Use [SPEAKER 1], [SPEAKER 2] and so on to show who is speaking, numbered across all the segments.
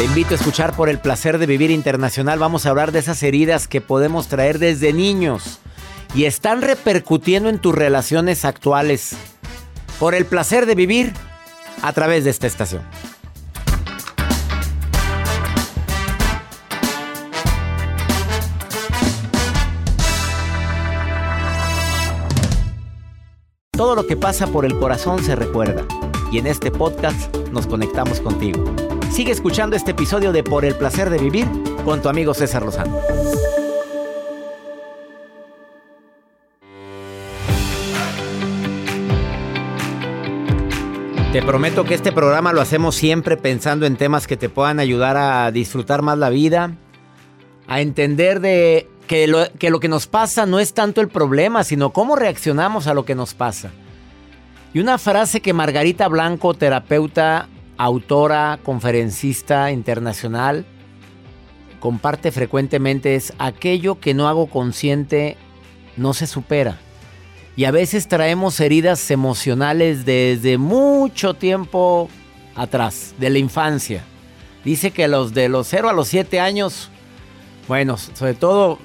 [SPEAKER 1] Te invito a escuchar por el placer de vivir internacional. Vamos a hablar de esas heridas que podemos traer desde niños y están repercutiendo en tus relaciones actuales. Por el placer de vivir a través de esta estación. Todo lo que pasa por el corazón se recuerda y en este podcast nos conectamos contigo. Sigue escuchando este episodio de Por el placer de vivir con tu amigo César Lozano. Te prometo que este programa lo hacemos siempre pensando en temas que te puedan ayudar a disfrutar más la vida, a entender de que lo, que lo que nos pasa no es tanto el problema, sino cómo reaccionamos a lo que nos pasa. Y una frase que Margarita Blanco, terapeuta, autora, conferencista internacional, comparte frecuentemente es aquello que no hago consciente no se supera. Y a veces traemos heridas emocionales desde mucho tiempo atrás, de la infancia. Dice que los de los 0 a los 7 años, bueno, sobre todo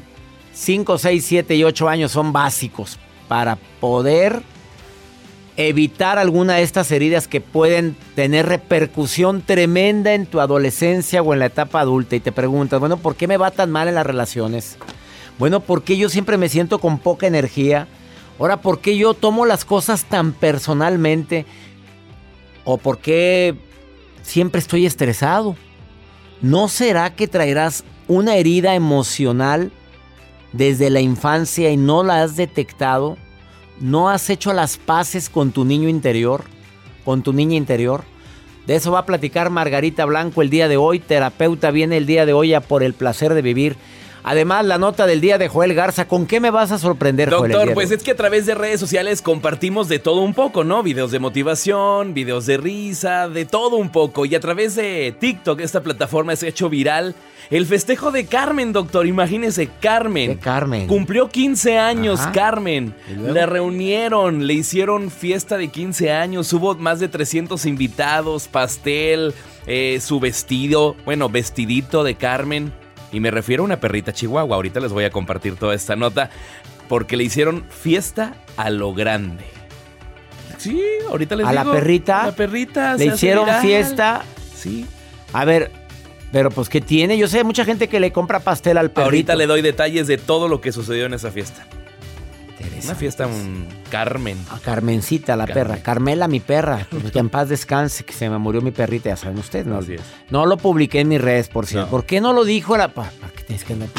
[SPEAKER 1] 5, 6, 7 y 8 años son básicos para poder evitar alguna de estas heridas que pueden tener repercusión tremenda en tu adolescencia o en la etapa adulta. Y te preguntas, bueno, ¿por qué me va tan mal en las relaciones? Bueno, ¿por qué yo siempre me siento con poca energía? Ahora, ¿por qué yo tomo las cosas tan personalmente? ¿O por qué siempre estoy estresado? ¿No será que traerás una herida emocional desde la infancia y no la has detectado? ¿No has hecho las paces con tu niño interior? ¿Con tu niña interior? De eso va a platicar Margarita Blanco el día de hoy. Terapeuta viene el día de hoy a por el placer de vivir. Además, la nota del día de Joel Garza. ¿Con qué me vas a sorprender,
[SPEAKER 2] Doctor,
[SPEAKER 1] Joel?
[SPEAKER 2] pues es que a través de redes sociales compartimos de todo un poco, ¿no? Videos de motivación, videos de risa, de todo un poco. Y a través de TikTok, esta plataforma se ha hecho viral. El festejo de Carmen, doctor. Imagínese, Carmen.
[SPEAKER 1] De Carmen.
[SPEAKER 2] Cumplió 15 años,
[SPEAKER 1] Ajá.
[SPEAKER 2] Carmen. La reunieron, le hicieron fiesta de 15 años. Hubo más de 300 invitados, pastel, eh, su vestido, bueno, vestidito de Carmen. Y me refiero a una perrita chihuahua. Ahorita les voy a compartir toda esta nota. Porque le hicieron fiesta a lo grande. Sí, ahorita les
[SPEAKER 1] ¿A la
[SPEAKER 2] digo.
[SPEAKER 1] perrita?
[SPEAKER 2] A la perrita.
[SPEAKER 1] Le hicieron
[SPEAKER 2] viral.
[SPEAKER 1] fiesta.
[SPEAKER 2] Sí.
[SPEAKER 1] A ver, pero pues ¿qué tiene? Yo sé mucha gente que le compra pastel al perrito.
[SPEAKER 2] Ahorita le doy detalles de todo lo que sucedió en esa fiesta. Una fiesta un Carmen.
[SPEAKER 1] A Carmencita, la
[SPEAKER 2] Carmen.
[SPEAKER 1] perra. Carmela, mi perra. Pues que en paz descanse, que se me murió mi perrita, ya saben ustedes. No, no lo publiqué en mis redes, por cierto.
[SPEAKER 2] No.
[SPEAKER 1] ¿Por qué no lo dijo la... pa- ¿Para qué tienes que andar-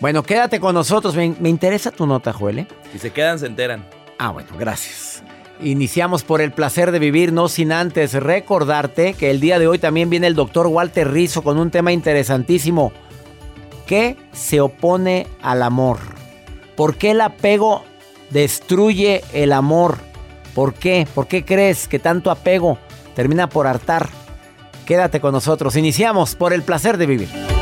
[SPEAKER 1] Bueno, quédate con nosotros. Me, me interesa tu nota, Joel. ¿eh?
[SPEAKER 2] Si se quedan, se enteran.
[SPEAKER 1] Ah, bueno, gracias. Iniciamos por el placer de vivir, no sin antes recordarte que el día de hoy también viene el doctor Walter Rizzo con un tema interesantísimo. ¿Qué se opone al amor? ¿Por qué el apego destruye el amor? ¿Por qué? ¿Por qué crees que tanto apego termina por hartar? Quédate con nosotros. Iniciamos por el placer de vivir.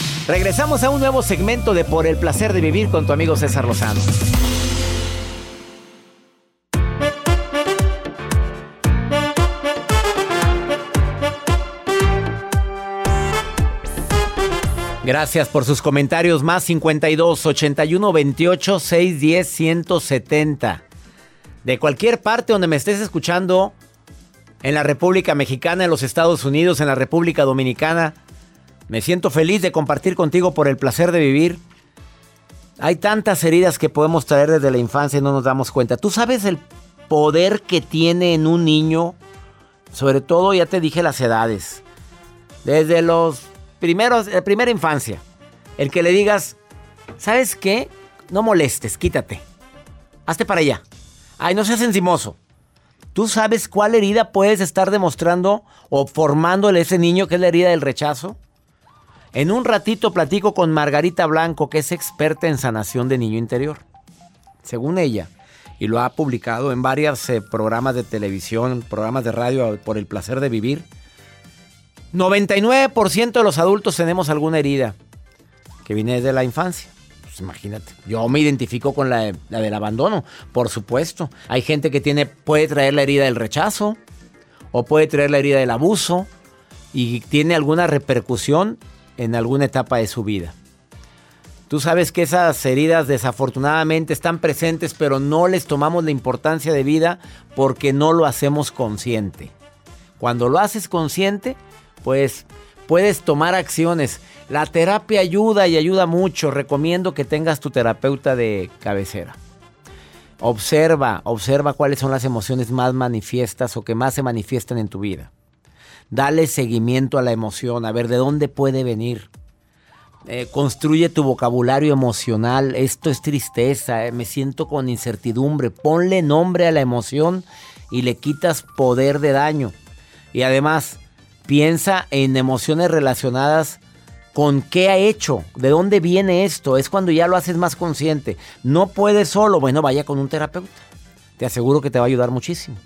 [SPEAKER 1] Regresamos a un nuevo segmento de Por el placer de vivir con tu amigo César Lozano. Gracias por sus comentarios. Más 52 81 28 610 170. De cualquier parte donde me estés escuchando, en la República Mexicana, en los Estados Unidos, en la República Dominicana, me siento feliz de compartir contigo por el placer de vivir. Hay tantas heridas que podemos traer desde la infancia y no nos damos cuenta. ¿Tú sabes el poder que tiene en un niño? Sobre todo, ya te dije las edades. Desde los primeros, la primera infancia. El que le digas, ¿sabes qué? No molestes, quítate. Hazte para allá. Ay, no seas encimoso. ¿Tú sabes cuál herida puedes estar demostrando o formándole a ese niño que es la herida del rechazo? En un ratito platico con Margarita Blanco, que es experta en sanación de niño interior. Según ella, y lo ha publicado en varios eh, programas de televisión, programas de radio por el placer de vivir, 99% de los adultos tenemos alguna herida que viene desde la infancia. Pues imagínate, yo me identifico con la, la, del abandono, por supuesto. Hay gente que tiene, puede traer la herida del rechazo o puede traer la herida del abuso y tiene alguna repercusión en alguna etapa de su vida. Tú sabes que esas heridas desafortunadamente están presentes, pero no les tomamos la importancia de vida porque no lo hacemos consciente. Cuando lo haces consciente, pues puedes tomar acciones. La terapia ayuda y ayuda mucho. Recomiendo que tengas tu terapeuta de cabecera. Observa, observa cuáles son las emociones más manifiestas o que más se manifiestan en tu vida. Dale seguimiento a la emoción, a ver de dónde puede venir. Eh, construye tu vocabulario emocional. Esto es tristeza, eh, me siento con incertidumbre. Ponle nombre a la emoción y le quitas poder de daño. Y además, piensa en emociones relacionadas con qué ha hecho, de dónde viene esto. Es cuando ya lo haces más consciente. No puedes solo, bueno, vaya con un terapeuta. Te aseguro que te va a ayudar muchísimo.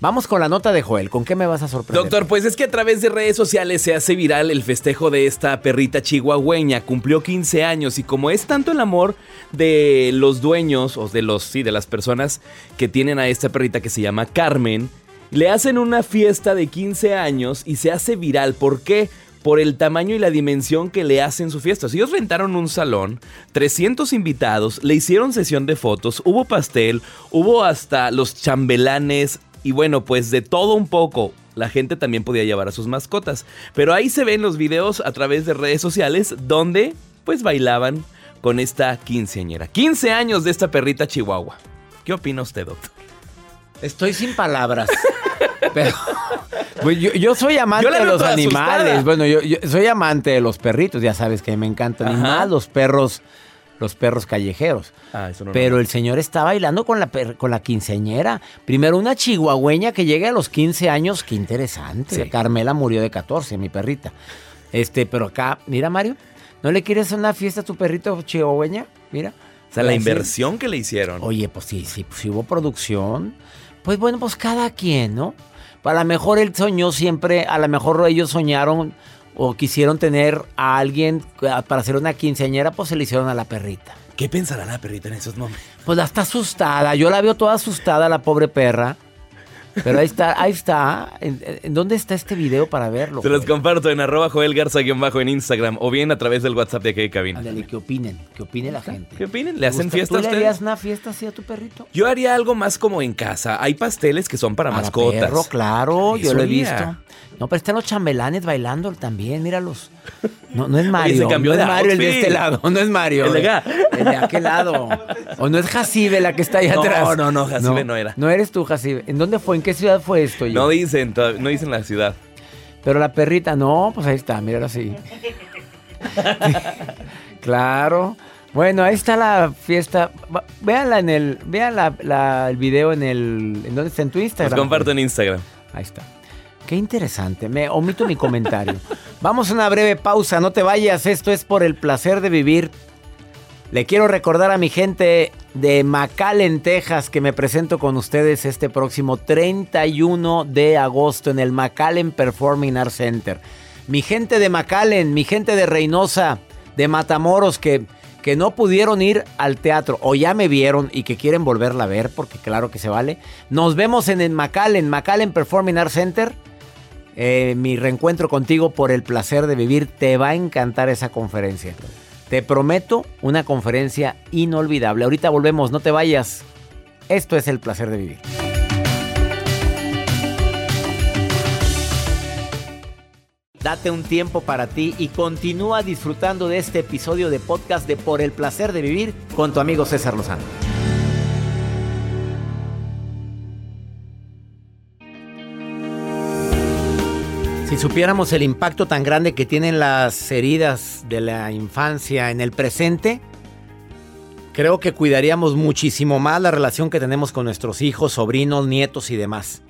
[SPEAKER 1] Vamos con la nota de Joel. ¿Con qué me vas a sorprender?
[SPEAKER 2] Doctor, pues es que a través de redes sociales se hace viral el festejo de esta perrita chihuahueña. Cumplió 15 años y como es tanto el amor de los dueños o de los sí, de las personas que tienen a esta perrita que se llama Carmen, le hacen una fiesta de 15 años y se hace viral. ¿Por qué? por el tamaño y la dimensión que le hacen su fiesta. Ellos rentaron un salón, 300 invitados, le hicieron sesión de fotos, hubo pastel, hubo hasta los chambelanes, y bueno, pues de todo un poco. La gente también podía llevar a sus mascotas. Pero ahí se ven los videos a través de redes sociales donde pues bailaban con esta quinceañera. 15 años de esta perrita chihuahua. ¿Qué opina usted, doctor?
[SPEAKER 1] Estoy sin palabras. pero pues yo, yo, soy amante de los animales. Bueno, yo, yo, soy amante de los perritos. Ya sabes que me encantan más los perros los perros callejeros. Ah, eso no Pero el señor está bailando con la, con la quinceañera. Primero una chihuahueña que llegue a los 15 años, qué interesante. Carmela murió de 14, mi perrita. Este, pero acá, mira Mario, ¿no le quieres una fiesta a tu perrito chihuahueña? Mira.
[SPEAKER 2] O sea, la inversión que le hicieron.
[SPEAKER 1] Oye, pues sí, sí, pues hubo producción. Pues bueno, pues cada quien, ¿no? A lo mejor él soñó siempre, a lo mejor ellos soñaron o quisieron tener a alguien para hacer una quinceañera, pues se le hicieron a la perrita.
[SPEAKER 2] ¿Qué pensará la perrita en esos momentos?
[SPEAKER 1] Pues la está asustada. Yo la veo toda asustada, la pobre perra. Pero ahí está, ahí está. ¿En, dónde está este video para verlo?
[SPEAKER 2] Se los comparto en arroba Joel Garza-bajo en Instagram o bien a través del WhatsApp de aquí de cabina.
[SPEAKER 1] Ándale, que opinen, que opine la gente.
[SPEAKER 2] ¿Qué opinen? ¿Le hacen fiesta
[SPEAKER 1] a
[SPEAKER 2] ustedes?
[SPEAKER 1] le harías una fiesta así a tu perrito?
[SPEAKER 2] Yo haría algo más como en casa. Hay pasteles que son para, mascotas.
[SPEAKER 1] Perro, claro, yo lo he visto. No, pero están los chambelanes bailando también, míralos. No, no es Mario.
[SPEAKER 2] se cambió
[SPEAKER 1] no
[SPEAKER 2] de
[SPEAKER 1] es Mario el de este lado, no es Mario.
[SPEAKER 2] El de acá.
[SPEAKER 1] El de aquel lado. O no es Jacibe la que está ahí
[SPEAKER 2] no,
[SPEAKER 1] atrás.
[SPEAKER 2] No, no, no, Jacibe no, era.
[SPEAKER 1] No eres tú, Jacibe. ¿En dónde fue? ¿En qué ciudad fue esto?
[SPEAKER 2] No dicen, no dicen la ciudad.
[SPEAKER 1] Pero la perrita, no, pues ahí está, míralo así. claro. Bueno, ahí está la fiesta. Véanla en el, vean el video en el, ¿en dónde está? En tu Instagram.
[SPEAKER 2] Los comparto en Instagram.
[SPEAKER 1] Ahí está. Qué interesante. Me omito mi comentario. Vamos a una breve pausa. No te vayas. Esto es por el placer de vivir. Le quiero recordar a mi gente de McAllen, Texas, que me presento con ustedes este próximo 31 de agosto en el McAllen Performing Arts Center. Mi gente de McAllen, mi gente de Reynosa, de Matamoros, que, que no pudieron ir al teatro o ya me vieron y que quieren volverla a ver, porque claro que se vale. Nos vemos en el McAllen, McAllen Performing Arts Center. Eh, mi reencuentro contigo por el placer de vivir. Te va a encantar esa conferencia. Te prometo una conferencia inolvidable. Ahorita volvemos, no te vayas. Esto es el placer de vivir. Date un tiempo para ti y continúa disfrutando de este episodio de podcast de Por el placer de vivir con tu amigo César Lozano. Si supiéramos el impacto tan grande que tienen las heridas de la infancia en el presente, creo que cuidaríamos muchísimo más la relación que tenemos con nuestros hijos, sobrinos, nietos y demás.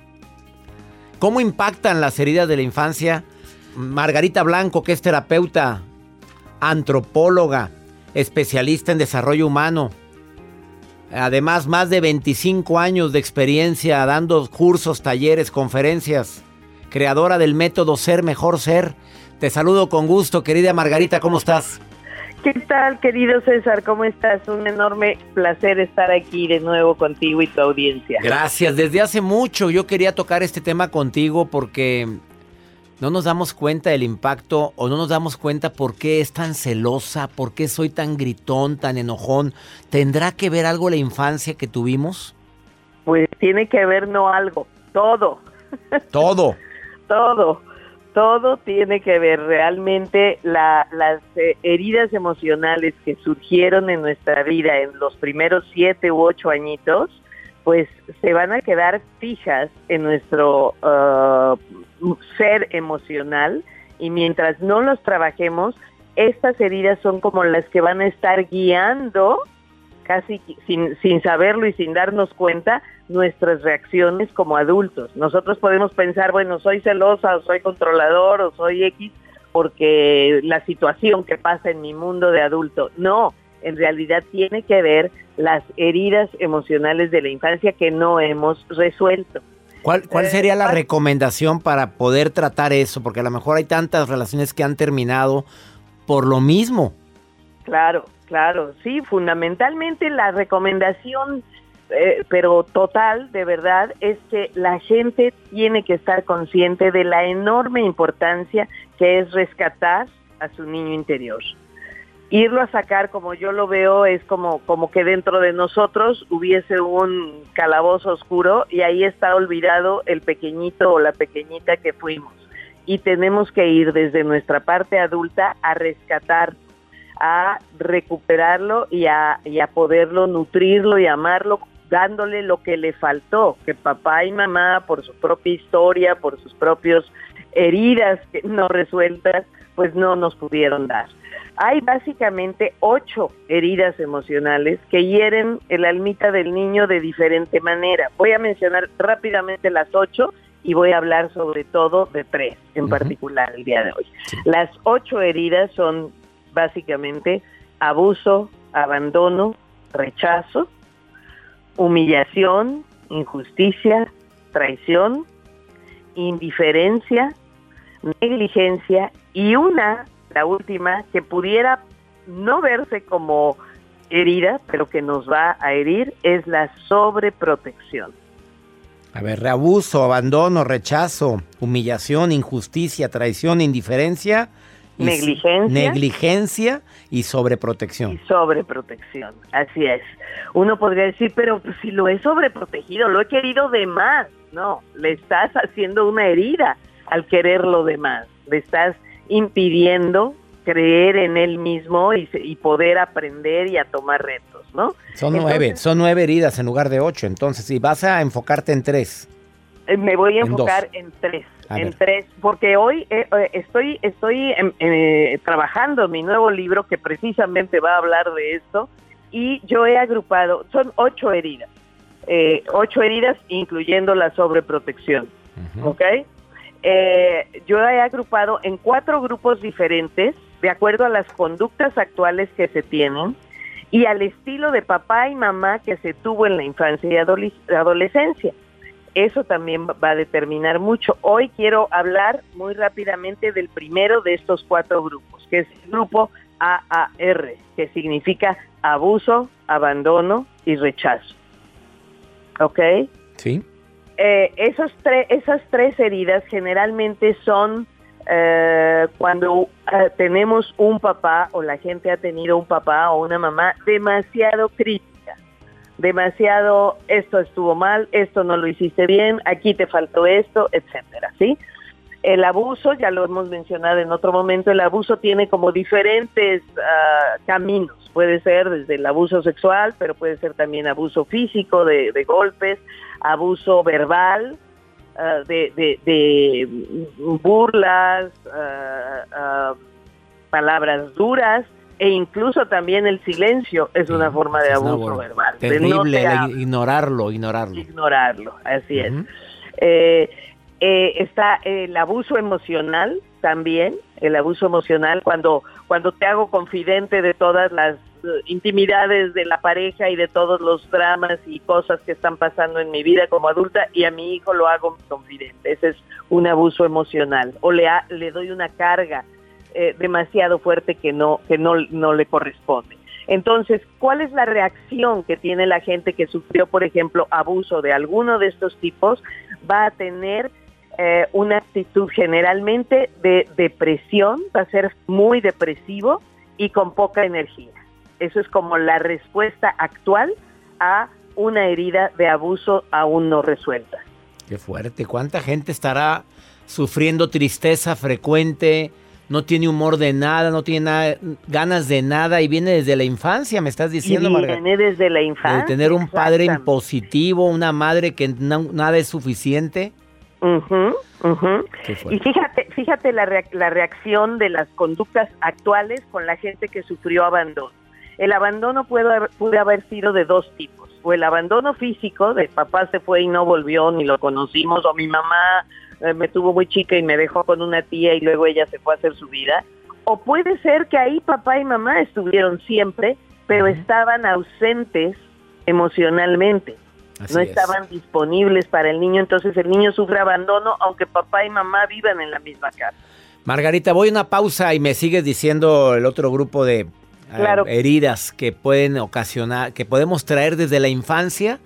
[SPEAKER 1] ¿Cómo impactan las heridas de la infancia? Margarita Blanco, que es terapeuta, antropóloga, especialista en desarrollo humano, además más de 25 años de experiencia dando cursos, talleres, conferencias creadora del método Ser Mejor Ser. Te saludo con gusto, querida Margarita, ¿cómo estás?
[SPEAKER 3] ¿Qué tal, querido César? ¿Cómo estás? Un enorme placer estar aquí de nuevo contigo y tu audiencia.
[SPEAKER 1] Gracias. Desde hace mucho yo quería tocar este tema contigo porque no nos damos cuenta del impacto o no nos damos cuenta por qué es tan celosa, por qué soy tan gritón, tan enojón. ¿Tendrá que ver algo la infancia que tuvimos?
[SPEAKER 3] Pues tiene que ver no algo, todo.
[SPEAKER 1] Todo
[SPEAKER 3] todo, todo tiene que ver realmente las eh, heridas emocionales que surgieron en nuestra vida en los primeros siete u ocho añitos, pues se van a quedar fijas en nuestro uh, ser emocional. Y mientras no los trabajemos, estas heridas son como las que van a estar guiando casi sin, sin saberlo y sin darnos cuenta nuestras reacciones como adultos. Nosotros podemos pensar, bueno, soy celosa o soy controlador o soy X porque la situación que pasa en mi mundo de adulto. No, en realidad tiene que ver las heridas emocionales de la infancia que no hemos resuelto.
[SPEAKER 1] ¿Cuál, cuál eh, sería la recomendación para poder tratar eso? Porque a lo mejor hay tantas relaciones que han terminado por lo mismo.
[SPEAKER 3] Claro, Claro, sí, fundamentalmente la recomendación, eh, pero total, de verdad, es que la gente tiene que estar consciente de la enorme importancia que es rescatar a su niño interior. Irlo a sacar, como yo lo veo, es como, como que dentro de nosotros hubiese un calabozo oscuro y ahí está olvidado el pequeñito o la pequeñita que fuimos. Y tenemos que ir desde nuestra parte adulta a rescatar a recuperarlo y a, y a poderlo nutrirlo y amarlo dándole lo que le faltó, que papá y mamá por su propia historia, por sus propios heridas no resueltas, pues no nos pudieron dar. Hay básicamente ocho heridas emocionales que hieren el almita del niño de diferente manera. Voy a mencionar rápidamente las ocho y voy a hablar sobre todo de tres en particular el día de hoy. Las ocho heridas son básicamente abuso, abandono, rechazo, humillación, injusticia, traición, indiferencia, negligencia y una, la última, que pudiera no verse como herida, pero que nos va a herir, es la sobreprotección.
[SPEAKER 1] A ver, abuso, abandono, rechazo, humillación, injusticia, traición, indiferencia.
[SPEAKER 3] Negligencia.
[SPEAKER 1] Negligencia y sobreprotección.
[SPEAKER 3] Y sobreprotección, así es. Uno podría decir, pero pues, si lo he sobreprotegido, lo he querido de más. No, le estás haciendo una herida al quererlo de más. Le estás impidiendo creer en él mismo y, poder aprender y a tomar retos, ¿no?
[SPEAKER 1] Son nueve, son nueve heridas en lugar de ocho, entonces, si vas a enfocarte en tres.
[SPEAKER 3] Eh, me voy a enfocar en tres, en tres, porque hoy eh, eh, estoy, estoy em, trabajando mi nuevo libro que precisamente va a hablar de esto y yo he agrupado, son ocho heridas, ocho heridas incluyendo la sobreprotección, ¿ok? yo he agrupado en cuatro grupos diferentes de acuerdo a las conductas actuales que se tienen y al estilo de papá y mamá que se tuvo en la infancia y adolescencia. Eso también va a determinar mucho. Hoy quiero hablar muy rápidamente del primero de estos cuatro grupos, que es el grupo AAR, que significa abuso, abandono y rechazo. ¿Ok?
[SPEAKER 1] Sí.
[SPEAKER 3] Eh, esos esas tres heridas generalmente son eh, cuando eh, tenemos un papá o la gente ha tenido un papá o una mamá demasiado crítica, demasiado esto estuvo mal, esto no lo hiciste bien, aquí te faltó esto, etcétera, ¿sí? El abuso, ya lo hemos mencionado en otro momento, el abuso tiene como diferentes ah, caminos. Puede ser desde el abuso sexual, pero puede ser también abuso físico de golpes, abuso verbal, Ah, de, burlas, ah, ah, palabras duras e incluso también el silencio es una forma de abuso verbal.
[SPEAKER 1] Terrible, ignorarlo, ignorarlo.
[SPEAKER 3] Ignorarlo, así es. Eh, eh, está el abuso emocional también, el abuso emocional cuando, cuando te hago confidente de todas las intimidades de la pareja y de todos los dramas y cosas que están pasando en mi vida como adulta y a mi hijo lo hago confidente. Ese es un abuso emocional o le, le doy una carga eh, demasiado fuerte que no que no, no le corresponde. Entonces, ¿cuál es la reacción que tiene la gente que sufrió, por ejemplo, abuso de alguno de estos tipos? Va a tener eh, una actitud generalmente de depresión, va a ser muy depresivo y con poca energía. Eso es como la respuesta actual a una herida de abuso aún no resuelta.
[SPEAKER 1] Qué fuerte. ¿Cuánta gente estará sufriendo tristeza frecuente? No tiene humor de nada, no tiene ganas de nada y viene desde la infancia, me estás diciendo,
[SPEAKER 3] Margarita. Viene desde la infancia.
[SPEAKER 1] De tener un padre impositivo, una madre que nada es suficiente.
[SPEAKER 3] Y fíjate, fíjate la, la reacción de las conductas actuales con la gente que sufrió abandono. El abandono puede haber, puede haber sido de dos tipos. O el abandono físico, de papá se fue y no volvió, ni lo conocimos, o mi mamá me tuvo muy chica y me dejó con una tía y luego ella se fue a hacer su vida. O puede ser que ahí papá y mamá estuvieron siempre, pero estaban ausentes emocionalmente. no estaban disponibles para el niño, entonces el niño sufre abandono aunque papá y mamá vivan en la misma casa.
[SPEAKER 1] Margarita, voy a una pausa y me sigues diciendo el otro grupo de heridas que pueden ocasionar, que podemos traer desde la infancia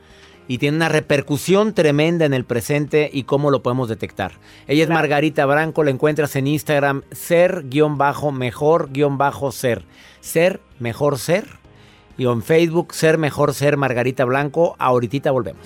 [SPEAKER 1] y tiene una repercusión tremenda en el presente y cómo lo podemos detectar. Ella es Margarita Branco, la encuentras en Instagram ser-mejor-ser. Ser mejor ser. Y en Facebook ser mejor ser Margarita Blanco. Ahorita volvemos.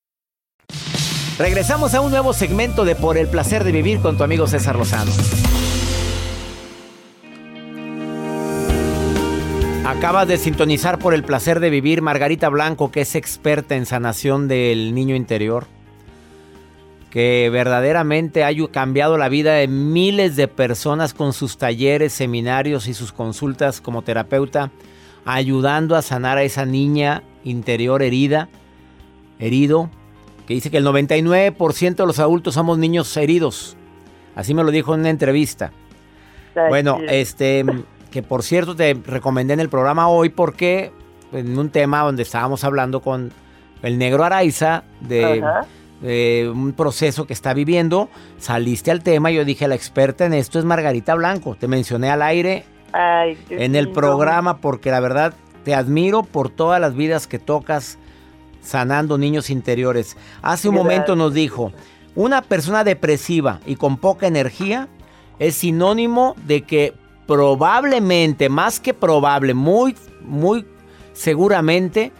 [SPEAKER 1] Regresamos a un nuevo segmento de Por el placer de vivir con tu amigo César Lozano. Acabas de sintonizar por el placer de vivir Margarita Blanco, que es experta en sanación del niño interior, que verdaderamente ha cambiado la vida de miles de personas con sus talleres, seminarios y sus consultas como terapeuta, ayudando a sanar a esa niña interior herida, herido, que dice que el 99% de los adultos somos niños heridos. Así me lo dijo en una entrevista. Bueno, este que por cierto te recomendé en el programa hoy porque en un tema donde estábamos hablando con el negro Araiza de, un proceso que está viviendo, saliste al tema y yo dije, la experta en esto es Margarita Blanco, te mencioné al aire en el programa porque la verdad te admiro por todas las vidas que tocas sanando niños interiores. Hace un momento nos dijo, una persona depresiva y con poca energía es sinónimo de que probablemente, más que probable, muy, muy seguramente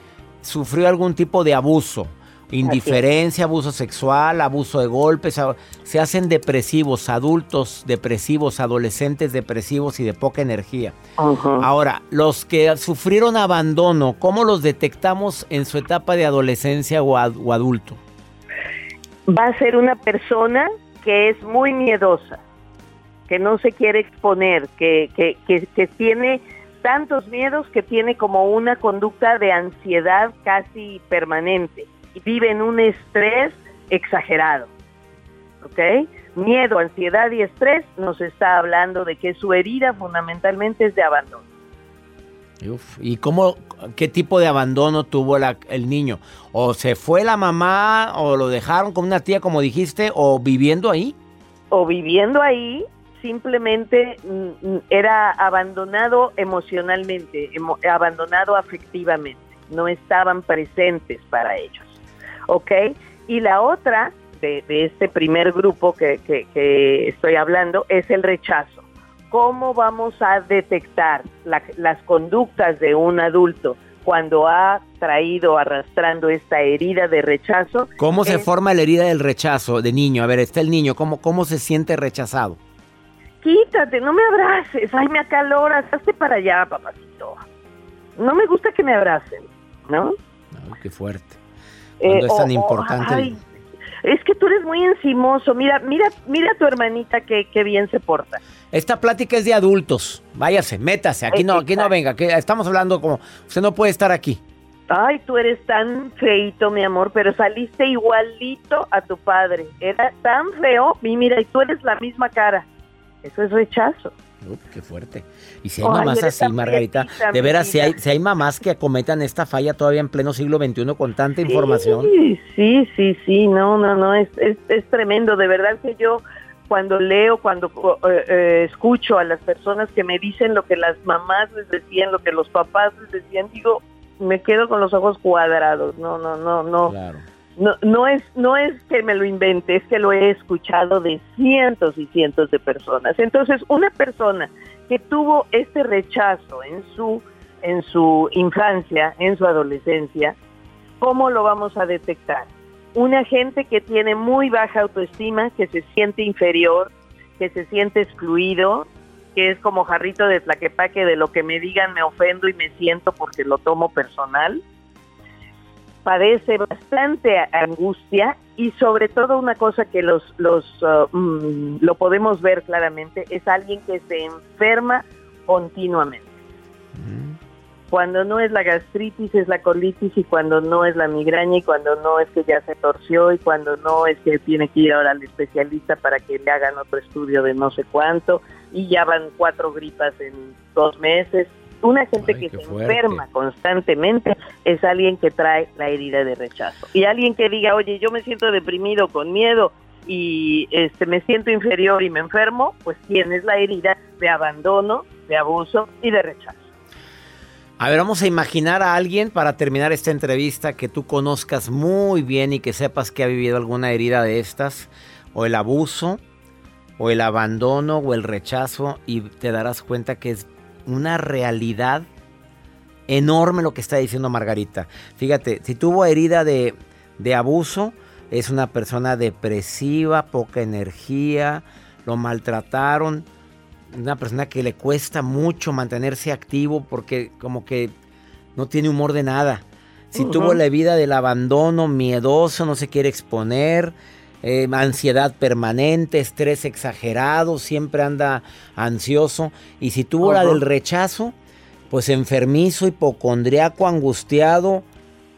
[SPEAKER 1] sufrió algún tipo de abuso. Indiferencia, abuso sexual, abuso de golpes. Se hacen depresivos, adultos depresivos, adolescentes depresivos y de poca energía. Ahora, los que sufrieron abandono, ¿cómo los detectamos en su etapa de adolescencia o, o adulto?
[SPEAKER 3] Va a ser una persona que es muy miedosa que no se quiere exponer, que, que, que, tiene tantos miedos que tiene como una conducta de ansiedad casi permanente y vive en un estrés exagerado. ¿Ok? Miedo, ansiedad y estrés nos está hablando de que su herida fundamentalmente es de abandono.
[SPEAKER 1] ¿Y cómo, qué tipo de abandono tuvo el niño? ¿O se fue la mamá o lo dejaron con una tía como dijiste o viviendo ahí?
[SPEAKER 3] O viviendo ahí simplemente mm, mm, era abandonado emocionalmente, abandonado afectivamente, no estaban presentes para ellos. ¿Ok? Y la otra de, este primer grupo que, estoy hablando es el rechazo. ¿Cómo vamos a detectar las conductas de un adulto cuando ha traído arrastrando esta herida de rechazo?
[SPEAKER 1] ¿Cómo se forma la herida del rechazo de niño? A ver, está el niño, ¿cómo, cómo se siente rechazado?
[SPEAKER 3] quítate, no me abraces, ay, me acaloras, hazte para allá, papacito. No me gusta que me abracen, ¿no?
[SPEAKER 1] qué fuerte. Eh, es tan importante.
[SPEAKER 3] es que tú eres muy encimoso. Mira, mira, mira a tu hermanita que, bien se porta.
[SPEAKER 1] Esta plática es de adultos. Váyase, métase. Aquí no, aquí no venga. Que estamos hablando como usted no puede estar aquí.
[SPEAKER 3] Ay, tú eres tan feito, mi amor, pero saliste igualito a tu padre. Era tan feo. Y mira, y tú eres la misma cara. Eso es rechazo.
[SPEAKER 1] Qué fuerte. Y si hay mamás así, Margarita, de veras, si hay, si hay mamás que acometan esta falla todavía en pleno siglo XXI con tanta información.
[SPEAKER 3] Sí, sí, sí, no, no, no, es, es, tremendo. De verdad que yo cuando leo, cuando eh, eh, escucho a las personas que me dicen lo que las mamás les decían, lo que los papás les decían, digo, me quedo con los ojos cuadrados. No, no, no, no. Claro. No, no, es, no es que me lo invente, es que lo he escuchado de cientos y cientos de personas. Entonces, una persona que tuvo este rechazo en su, en su infancia, en su adolescencia, ¿cómo lo vamos a detectar? Una gente que tiene muy baja autoestima, que se siente inferior, que se siente excluido, que es como jarrito de tlaquepaque, de lo que me digan me ofendo y me siento porque lo tomo personal padece bastante angustia y sobre todo una cosa que los, los uh, mm, lo podemos ver claramente es alguien que se enferma continuamente. Cuando no es la gastritis es la colitis y cuando no es la migraña y cuando no es que ya se torció y cuando no es que tiene que ir ahora al especialista para que le hagan otro estudio de no sé cuánto y ya van cuatro gripas en dos meses. Una gente que se enferma constantemente es alguien que trae la herida de rechazo. Y alguien que diga, oye, yo me siento deprimido, con miedo, y este me siento inferior y me enfermo, pues tienes la herida de abandono, de abuso y de rechazo.
[SPEAKER 1] A ver, vamos a imaginar a alguien para terminar esta entrevista que tú conozcas muy bien y que sepas que ha vivido alguna herida de estas, o el abuso, o el abandono, o el rechazo, y te darás cuenta que es una realidad enorme lo que está diciendo Margarita. Fíjate, si tuvo herida de, de abuso, es una persona depresiva, poca energía, lo maltrataron, una persona que le cuesta mucho mantenerse activo porque como que no tiene humor de nada. Si tuvo la vida del abandono, miedoso, no se quiere exponer, eh, ansiedad permanente, estrés exagerado, siempre anda ansioso. Y si tuvo la del rechazo, pues enfermizo, hipocondriaco, angustiado,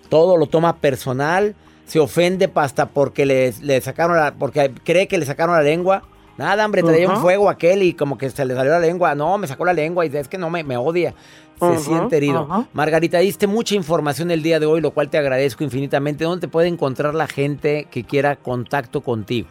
[SPEAKER 1] todo lo toma personal se ofende hasta porque le, sacaron la, porque cree que le sacaron la lengua. Nada, hombre, traía un fuego aquel y como que se le salió la lengua. No, me sacó la lengua y es que no me, me odia. Se siente herido. Margarita, diste mucha información el día de hoy, lo cual te agradezco infinitamente. ¿Dónde te puede encontrar la gente que quiera contacto contigo?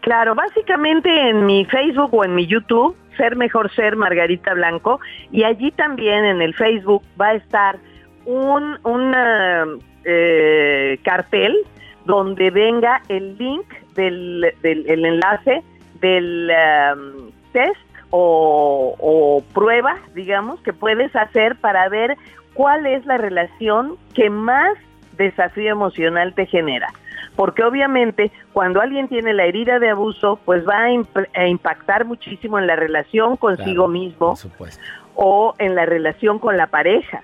[SPEAKER 3] Claro, básicamente en mi Facebook o en mi YouTube, Ser Mejor Ser Margarita Blanco, y allí también en el Facebook va a estar un, una eh, cartel donde venga el link del, del enlace del um, test o, prueba, digamos, que puedes hacer para ver cuál es la relación que más desafío emocional te genera. Porque obviamente cuando alguien tiene la herida de abuso, pues va a, impactar muchísimo en la relación consigo mismo o en la relación con la pareja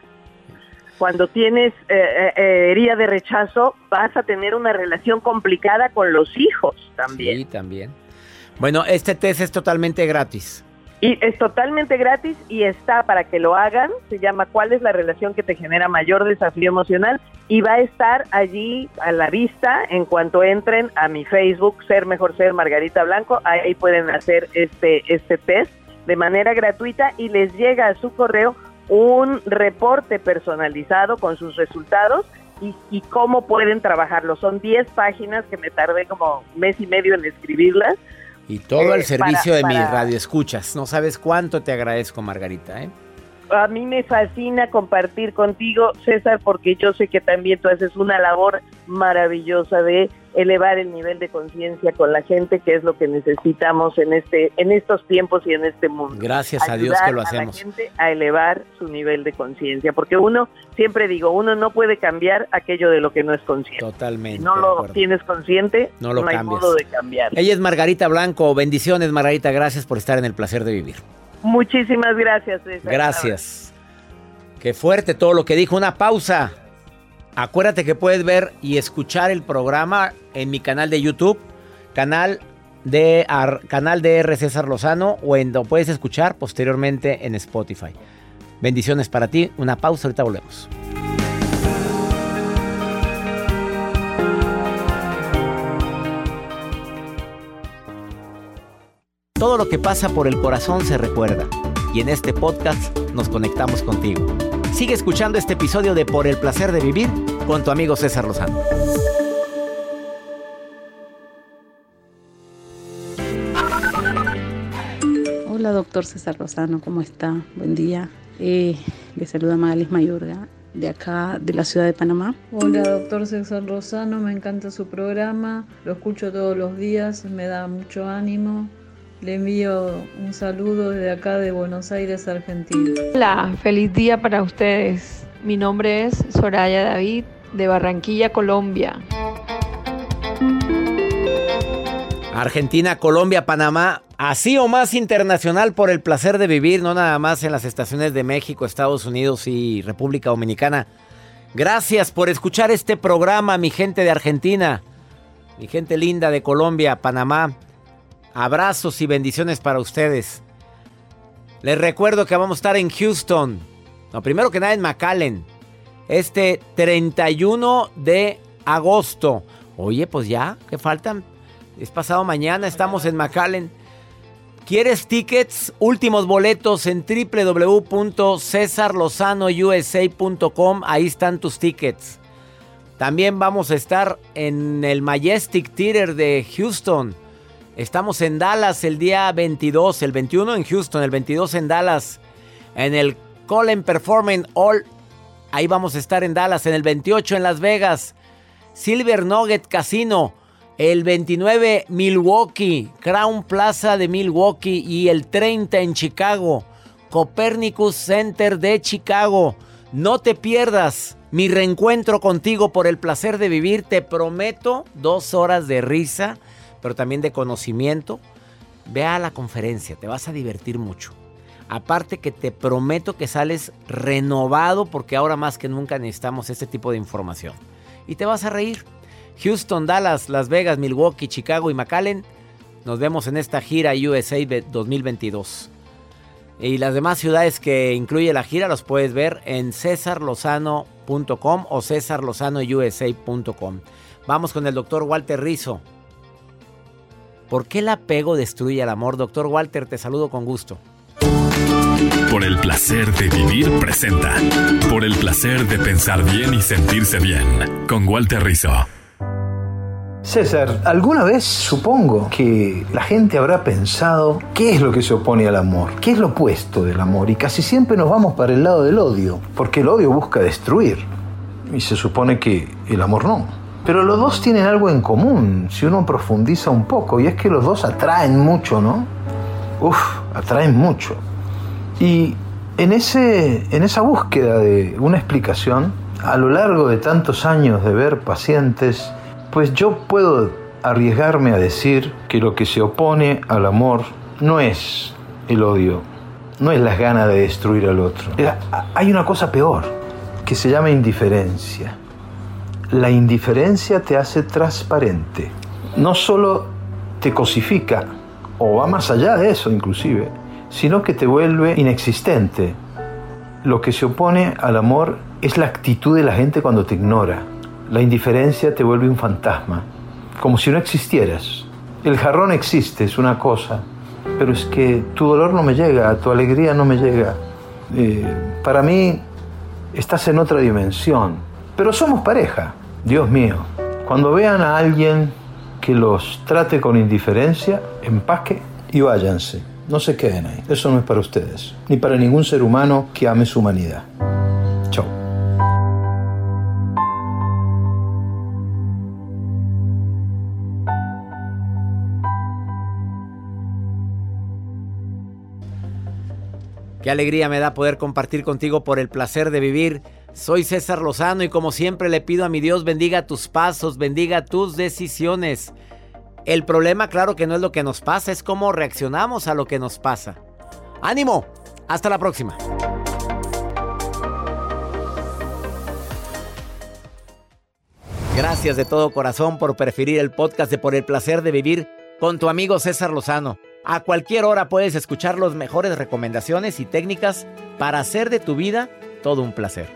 [SPEAKER 3] cuando tienes eh, eh, eh, herida de rechazo, vas a tener una relación complicada con los hijos también.
[SPEAKER 1] Sí, también. Bueno, este test es totalmente gratis.
[SPEAKER 3] Y es totalmente gratis y está para que lo hagan. Se llama ¿Cuál es la relación que te genera mayor desafío emocional? Y va a estar allí a la vista en cuanto entren a mi Facebook, Ser Mejor Ser Margarita Blanco. Ahí pueden hacer este, este test de manera gratuita y les llega a su correo un reporte personalizado con sus resultados y, cómo pueden trabajarlo. Son 10 páginas que me tardé como mes y medio en escribirlas.
[SPEAKER 1] Y todo el eh, servicio de mi radio escuchas. No sabes cuánto te agradezco, Margarita. ¿eh?
[SPEAKER 3] A mí me fascina compartir contigo, César, porque yo sé que también tú haces una labor maravillosa de elevar el nivel de conciencia con la gente, que es lo que necesitamos en este en estos tiempos y en este mundo.
[SPEAKER 1] Gracias a Dios que lo hacemos.
[SPEAKER 3] A la gente a elevar su nivel de conciencia, porque uno siempre digo, uno no puede cambiar aquello de lo que no es consciente.
[SPEAKER 1] Totalmente.
[SPEAKER 3] Si no lo tienes consciente,
[SPEAKER 1] no, lo
[SPEAKER 3] hay modo de cambiar.
[SPEAKER 1] Ella es Margarita Blanco. Bendiciones, Margarita. Gracias por estar en el placer de vivir.
[SPEAKER 3] Muchísimas gracias. César.
[SPEAKER 1] Gracias. Qué fuerte todo lo que dijo. Una pausa. Acuérdate que puedes ver y escuchar el programa en mi canal de YouTube, canal de canal de R. César Lozano, o en donde puedes escuchar posteriormente en Spotify. Bendiciones para ti. Una pausa, ahorita volvemos. Todo lo que pasa por el corazón se recuerda. Y en este podcast nos conectamos contigo. Sigue escuchando este episodio de Por el placer de vivir con tu amigo César Lozano.
[SPEAKER 4] Hola, doctor César Lozano, ¿cómo está? Buen día. Eh, le saluda Magalis Mayorga, de acá, de la ciudad de Panamá.
[SPEAKER 5] Hola, doctor César Lozano, me encanta su programa, lo escucho todos los días, me da mucho ánimo. Le envío un saludo desde acá de Buenos Aires, Argentina.
[SPEAKER 6] Hola, feliz día para ustedes. Mi nombre es Soraya David de Barranquilla, Colombia.
[SPEAKER 1] Argentina, Colombia, Panamá, así o más internacional por el placer de vivir, no nada más en las estaciones de México, Estados Unidos y República Dominicana. Gracias por escuchar este programa, mi gente de Argentina, mi gente linda de Colombia, Panamá. Abrazos y bendiciones para ustedes. Les recuerdo que vamos a estar en Houston. No, primero que nada en McAllen. Este 31 de agosto. Oye, pues ya, ¿qué faltan? Es pasado mañana, estamos en McAllen. ¿Quieres tickets? Últimos boletos en www.cesarlozanousa.com. Ahí están tus tickets. También vamos a estar en el Majestic Theater de Houston. Estamos en Dallas el día 22, el 21 en Houston, el 22 en Dallas. En el Colin Performing All. Ahí vamos a estar en Dallas. En el 28 en Las Vegas. Silver Nugget Casino. El 29 Milwaukee. Crown Plaza de Milwaukee. Y el 30 en Chicago. Copernicus Center de Chicago. No te pierdas mi reencuentro contigo por el placer de vivir. Te prometo dos horas de risa, pero también de conocimiento. Ve a la conferencia, te vas a divertir mucho. Aparte que te prometo que sales renovado porque ahora más que nunca necesitamos este tipo de información. Y te vas a reír. Houston, Dallas, Las Vegas, Milwaukee, Chicago y McAllen. Nos vemos en esta gira USA 2022. Y las demás ciudades que incluye la gira los puedes ver en cesarlozano.com o cesarlozanousa.com. Vamos con el doctor Walter Rizo. ¿Por qué el apego destruye el amor? Doctor Walter, te saludo con gusto.
[SPEAKER 7] Por el placer de vivir presenta. Por el placer de pensar bien y sentirse bien. Con Walter Rizzo.
[SPEAKER 8] César, alguna vez supongo que la gente habrá pensado qué es lo que se opone al amor, qué es lo opuesto del amor, y casi siempre nos vamos para el lado del odio, porque el odio busca destruir, y se supone que el amor no. Pero los dos tienen algo en común, si uno profundiza un poco, y es que los dos atraen mucho, ¿no? Uf, atraen mucho. Y en, ese, en esa búsqueda de una explicación, a lo largo de tantos años de ver pacientes, pues yo puedo arriesgarme a decir que lo que se opone al amor no es el odio, no es las ganas de destruir al otro. Hay una cosa peor, que se llama indiferencia. La indiferencia te hace transparente. No solo te cosifica, o va más allá de eso inclusive, sino que te vuelve inexistente. Lo que se opone al amor es la actitud de la gente cuando te ignora la indiferencia te vuelve un fantasma, como si no existieras. El jarrón existe, es una cosa, pero es que tu dolor no me llega, tu alegría no me llega. Eh, para mí estás en otra dimensión, pero somos pareja, Dios mío. Cuando vean a alguien que los trate con indiferencia, empaque y váyanse. No se queden ahí. Eso no es para ustedes, ni para ningún ser humano que ame su humanidad.
[SPEAKER 1] Qué alegría me da poder compartir contigo por el placer de vivir. Soy César Lozano y como siempre le pido a mi Dios bendiga tus pasos, bendiga tus decisiones. El problema claro que no es lo que nos pasa, es cómo reaccionamos a lo que nos pasa. ¡Ánimo! Hasta la próxima. Gracias de todo corazón por preferir el podcast de Por el placer de vivir con tu amigo César Lozano. A cualquier hora puedes escuchar las mejores recomendaciones y técnicas para hacer de tu vida todo un placer.